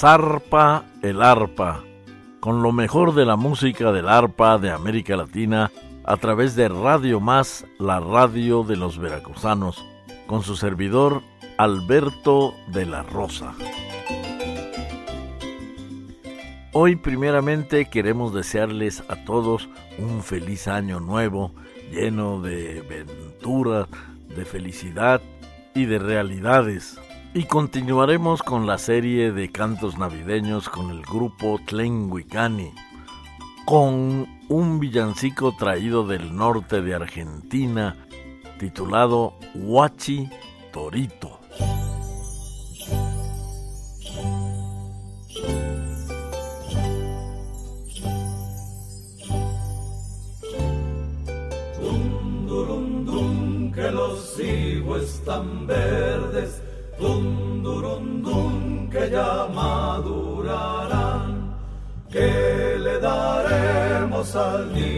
Zarpa el arpa, con lo mejor de la música del arpa de América Latina a través de Radio Más, la radio de los veracruzanos, con su servidor Alberto de la Rosa. Hoy primeramente queremos desearles a todos un feliz año nuevo, lleno de venturas, de felicidad y de realidades. Y continuaremos con la serie de cantos navideños con el grupo Tlenhuicani, con un villancico traído del norte de Argentina titulado Huachi Torito. que los higos están verdes Dum, que ya madurarán. ¿Qué le daremos al niño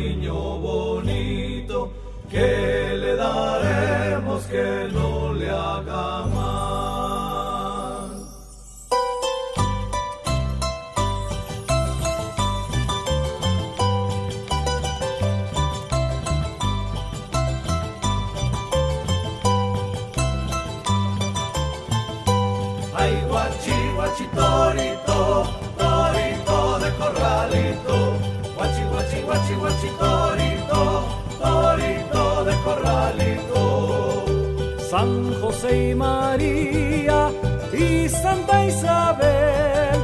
San José y María y Santa Isabel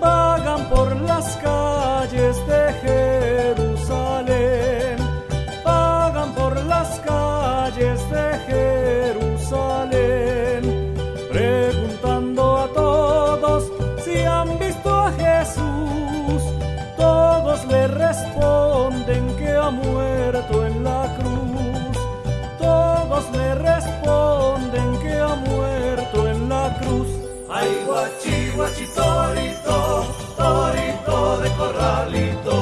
vagan por las calles guachi, torito, torito de corralito.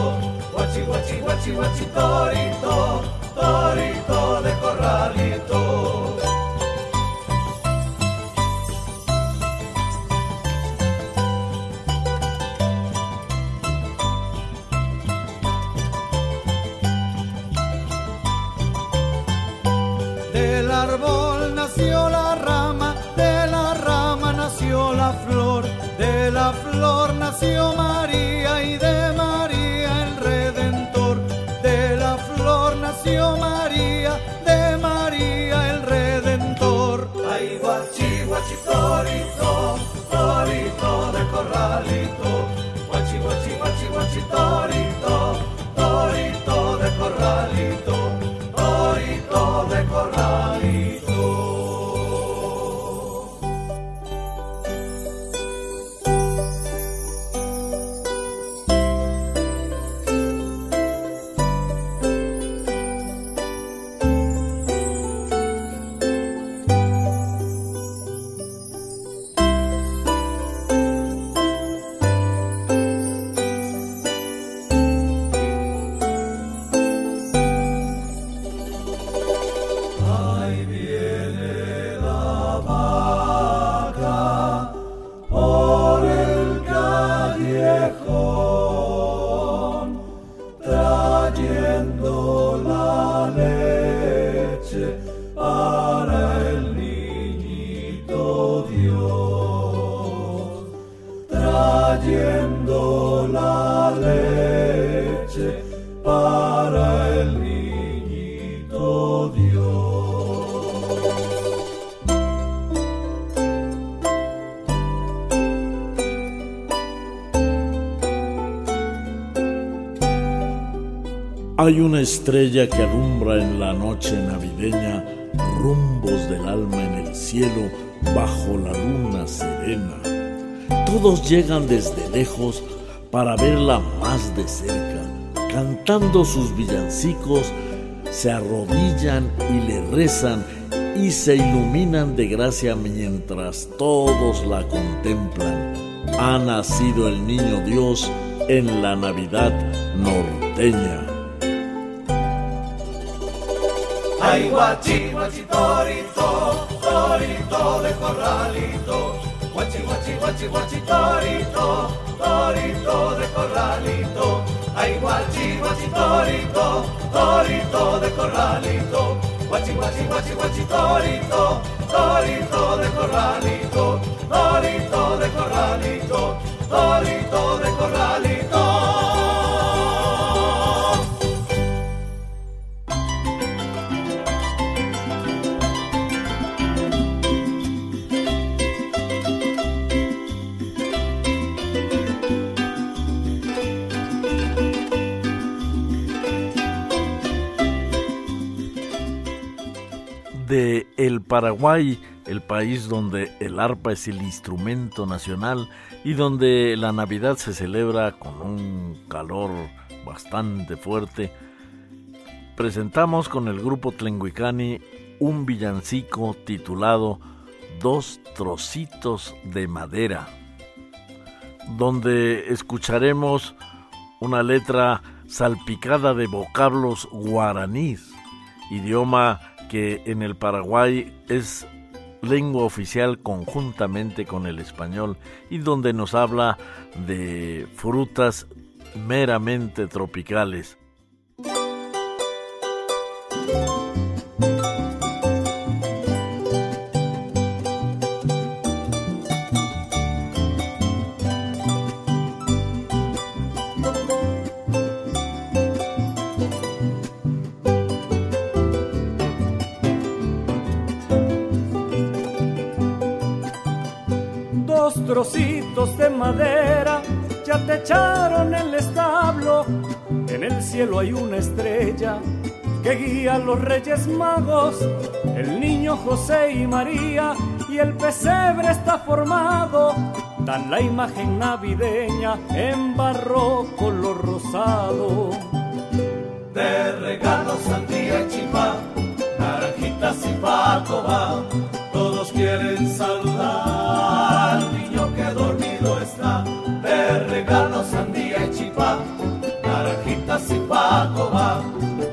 Guachi, guachi, guachi, guachi, torito, torito de corralito. Hay una estrella que alumbra en la noche navideña rumbos del alma en el cielo bajo la luna serena. Todos llegan desde lejos para verla más de cerca. Cantando sus villancicos, se arrodillan y le rezan y se iluminan de gracia mientras todos la contemplan. Ha nacido el niño Dios en la Navidad norteña. Ay, guachi, guachi, torito, torito de corralito. Guachi, guachi, guachi, guachi, torito, torito de corralito. Ay, guachi, guachi, torito, torito de corralito. Guachi, guachi, guachi, guachi, torito, torito de corralito, torito de corralito, torito de corralito. De el Paraguay, el país donde el arpa es el instrumento nacional y donde la Navidad se celebra con un calor bastante fuerte, presentamos con el grupo Tlenguicani un villancico titulado Dos trocitos de madera, donde escucharemos una letra salpicada de vocablos guaraníes, idioma que en el Paraguay es lengua oficial conjuntamente con el español y donde nos habla de frutas meramente tropicales. Trocitos de madera ya te echaron el establo. En el cielo hay una estrella que guía a los reyes magos, el niño José y María, y el pesebre está formado. Dan la imagen navideña en barro color rosado. De regalos sandía chipá, naranjitas y pacoba, todos quieren saludar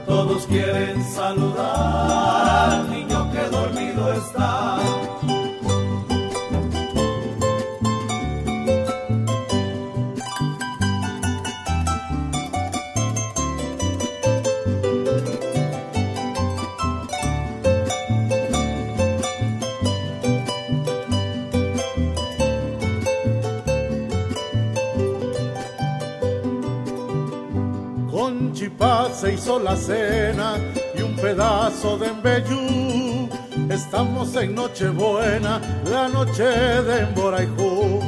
todos quieren saludar se hizo la cena y un pedazo de embellú. Estamos en Nochebuena, la noche de Emborayjú.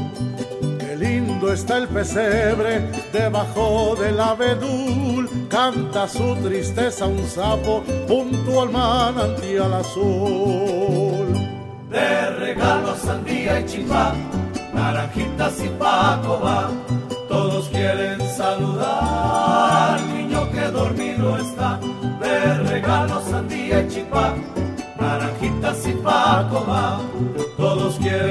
Qué lindo está el pesebre debajo del abedul. Canta su tristeza un sapo junto al manantial azul. De regalos sandía y chipá, naranjitas y pacoba, todos quieren saludar dormido está, de regalos sandía y chipá, naranjitas y pacoba, todos quieren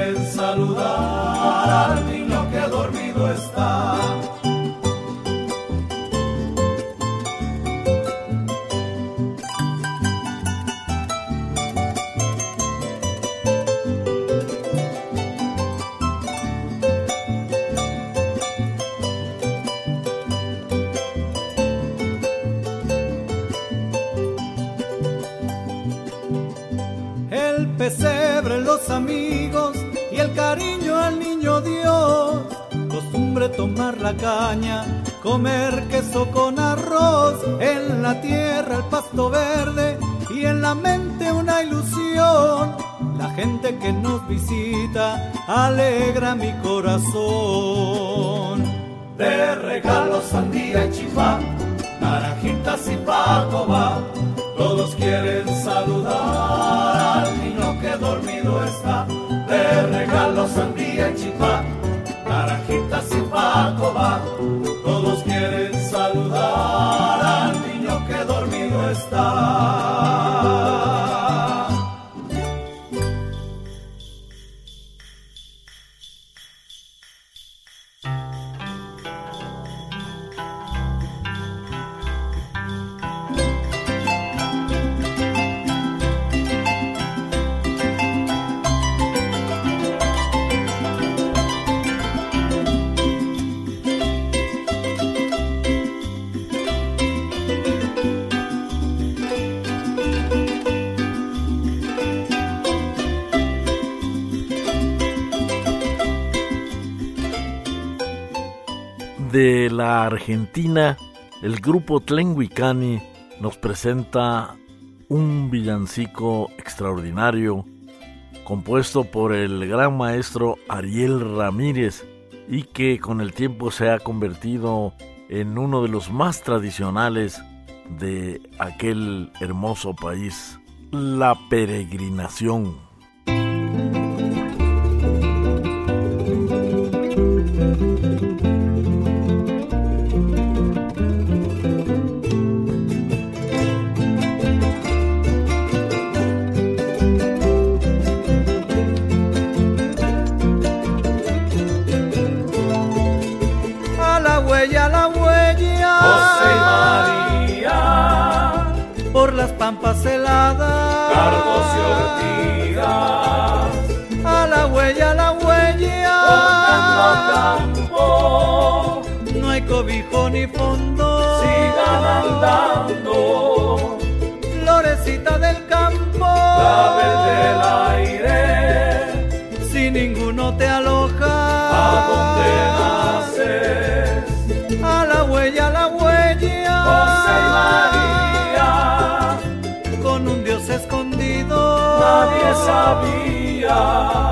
gente que nos visita alegra mi corazón. De regalos sandía y chifá, naranjitas y paco va, todos quieren saludar al niño que dormido está, de regalo sandía y chipá, naranjitas y paco de la Argentina, el grupo Tlenguicani nos presenta un villancico extraordinario compuesto por el gran maestro Ariel Ramírez y que con el tiempo se ha convertido en uno de los más tradicionales de aquel hermoso país, la peregrinación. Pampas heladas, cargos y ortigas, a la huella, a la huella, campo, no hay cobijo ni fondo, sigan andando, florecita del campo, la del aire, Nadie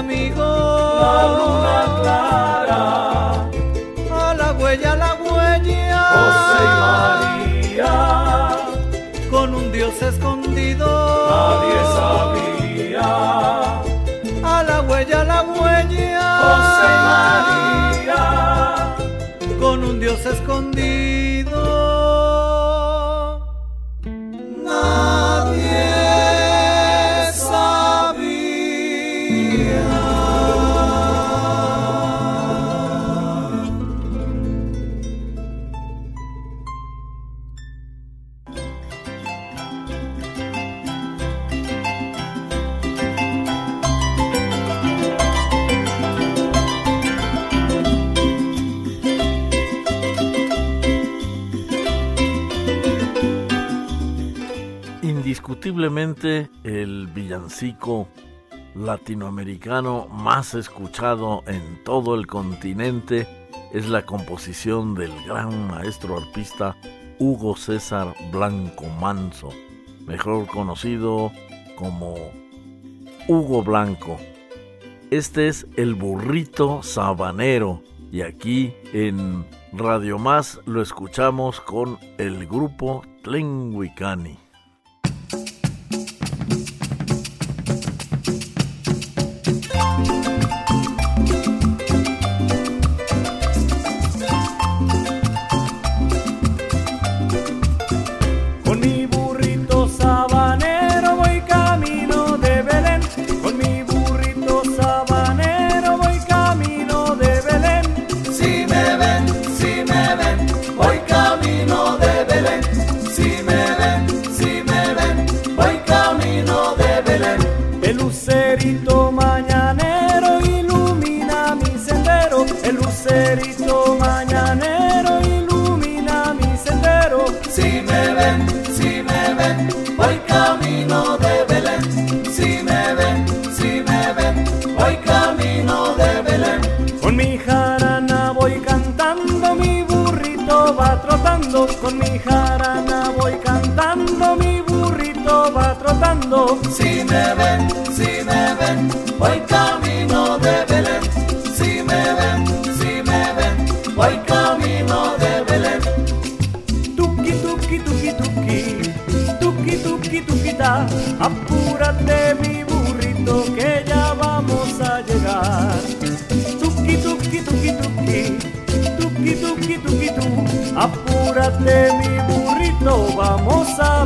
amigos, la luna clara, a la huella, a la huella, José y María Dios escondido. Nadie sabía. A la huella, a la huella. José María. Con un Dios escondido. Indiscutiblemente el villancico latinoamericano más escuchado en todo el continente es la composición del gran maestro arpista Hugo César Blanco Manso, mejor conocido como Hugo Blanco. Este es el burrito sabanero y aquí en Radio Más lo escuchamos con el grupo Tlenguicani. Jarana voy cantando, mi burrito va trotando. Si me ven, si me ven, voy camino de Belén. Si me ven, si me ven, voy camino de Belén. Tuki, tuki, tuki, tuki, tuki, tuki, tuki. Apúrate mi burrito que ya vamos a llegar. Tuki, tuki, tuki, tuki, tuki, tuki, tuki, tu. Apúrate mi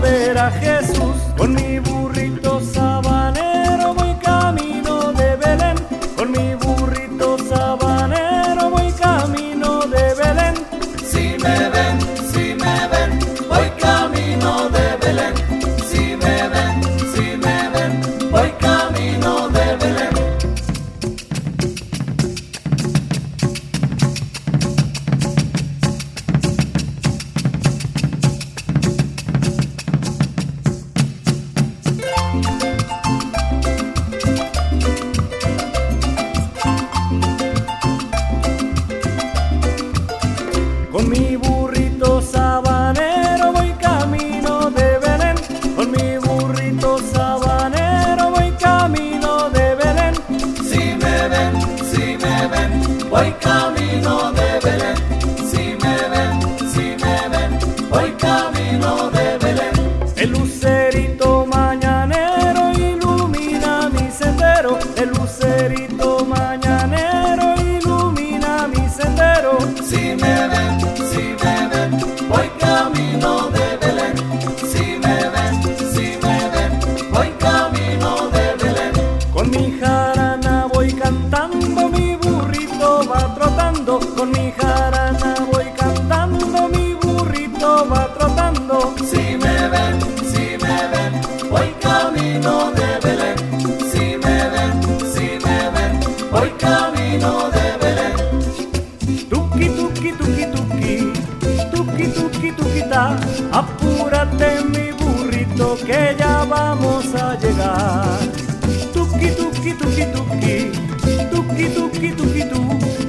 ver Jesús. Con mi burrito sabanero voy camino de Belén. Con mi burrito sabanero voy camino de Belén. Si me ven, si me ven, voy camino de Belén. Si me ven, si me ven, voy camino de Belén.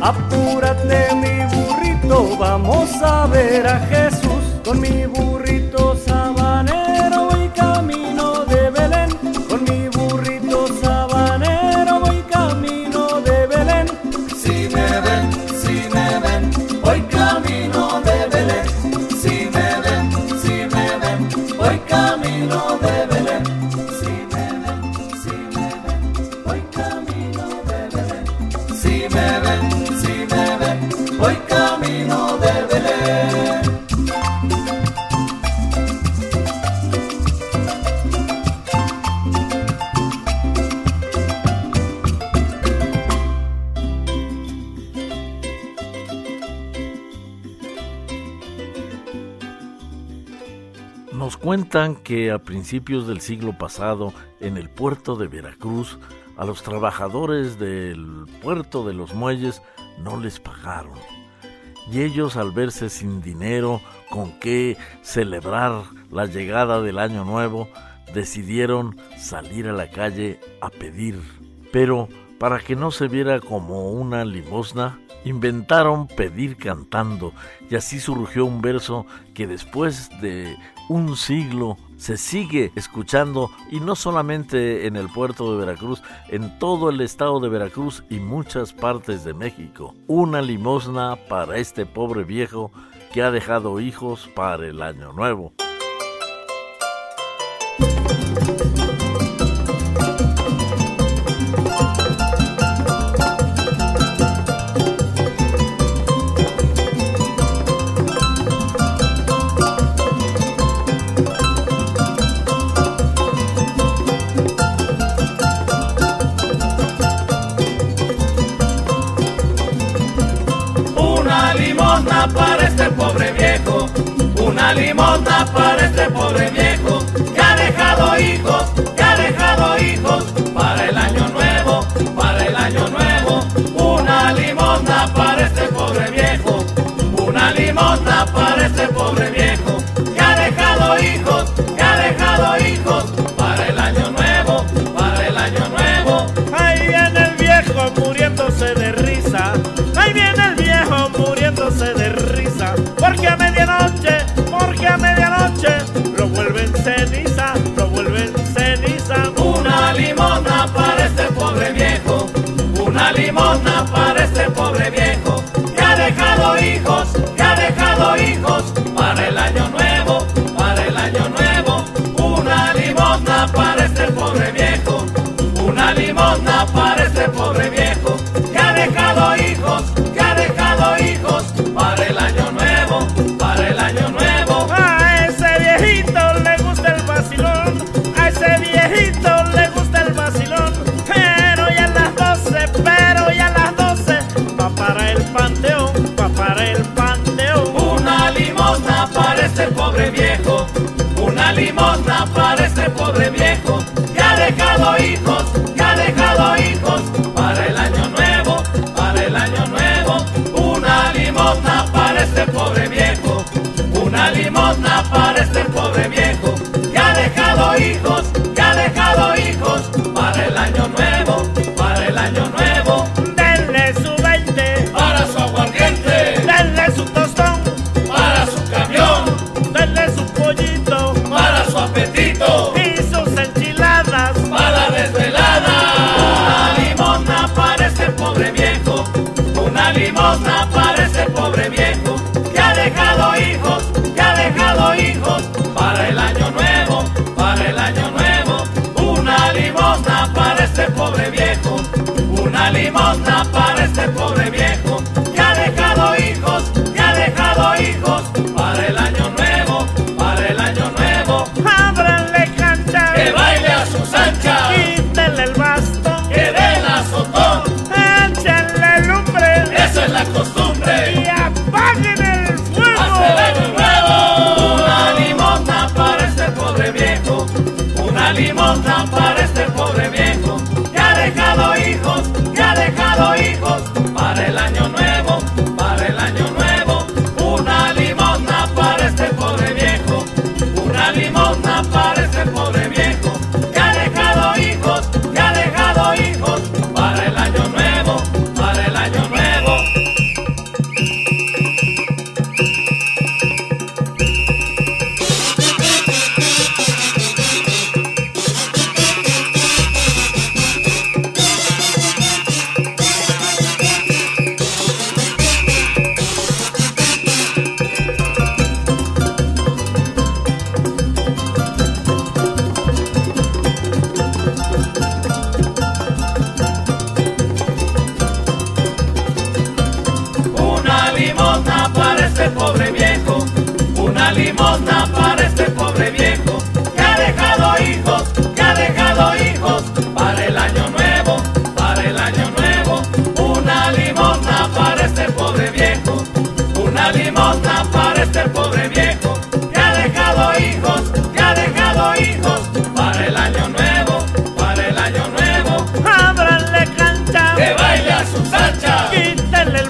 Apúrate mi burrito, vamos a ver a Jesús. Con mi que a principios del siglo pasado, en el puerto de Veracruz, a los trabajadores del puerto de los muelles no les pagaron. Y ellos al verse sin dinero con qué celebrar la llegada del año nuevo, decidieron salir a la calle a pedir. Pero para que no se viera como una limosna, inventaron pedir cantando y así surgió un verso que después de un siglo se sigue escuchando y no solamente en el puerto de Veracruz, en todo el estado de Veracruz y muchas partes de México. Una limosna para este pobre viejo que ha dejado hijos para el año nuevo. una limosna para este pobre viejo que ha dejado hijos, que ha dejado hijos para el año nuevo, para el año nuevo. Una limosna para este pobre viejo, una limosna para este pobre viejo. nuevo hijo. soy hijo amor y. sus. Quítale el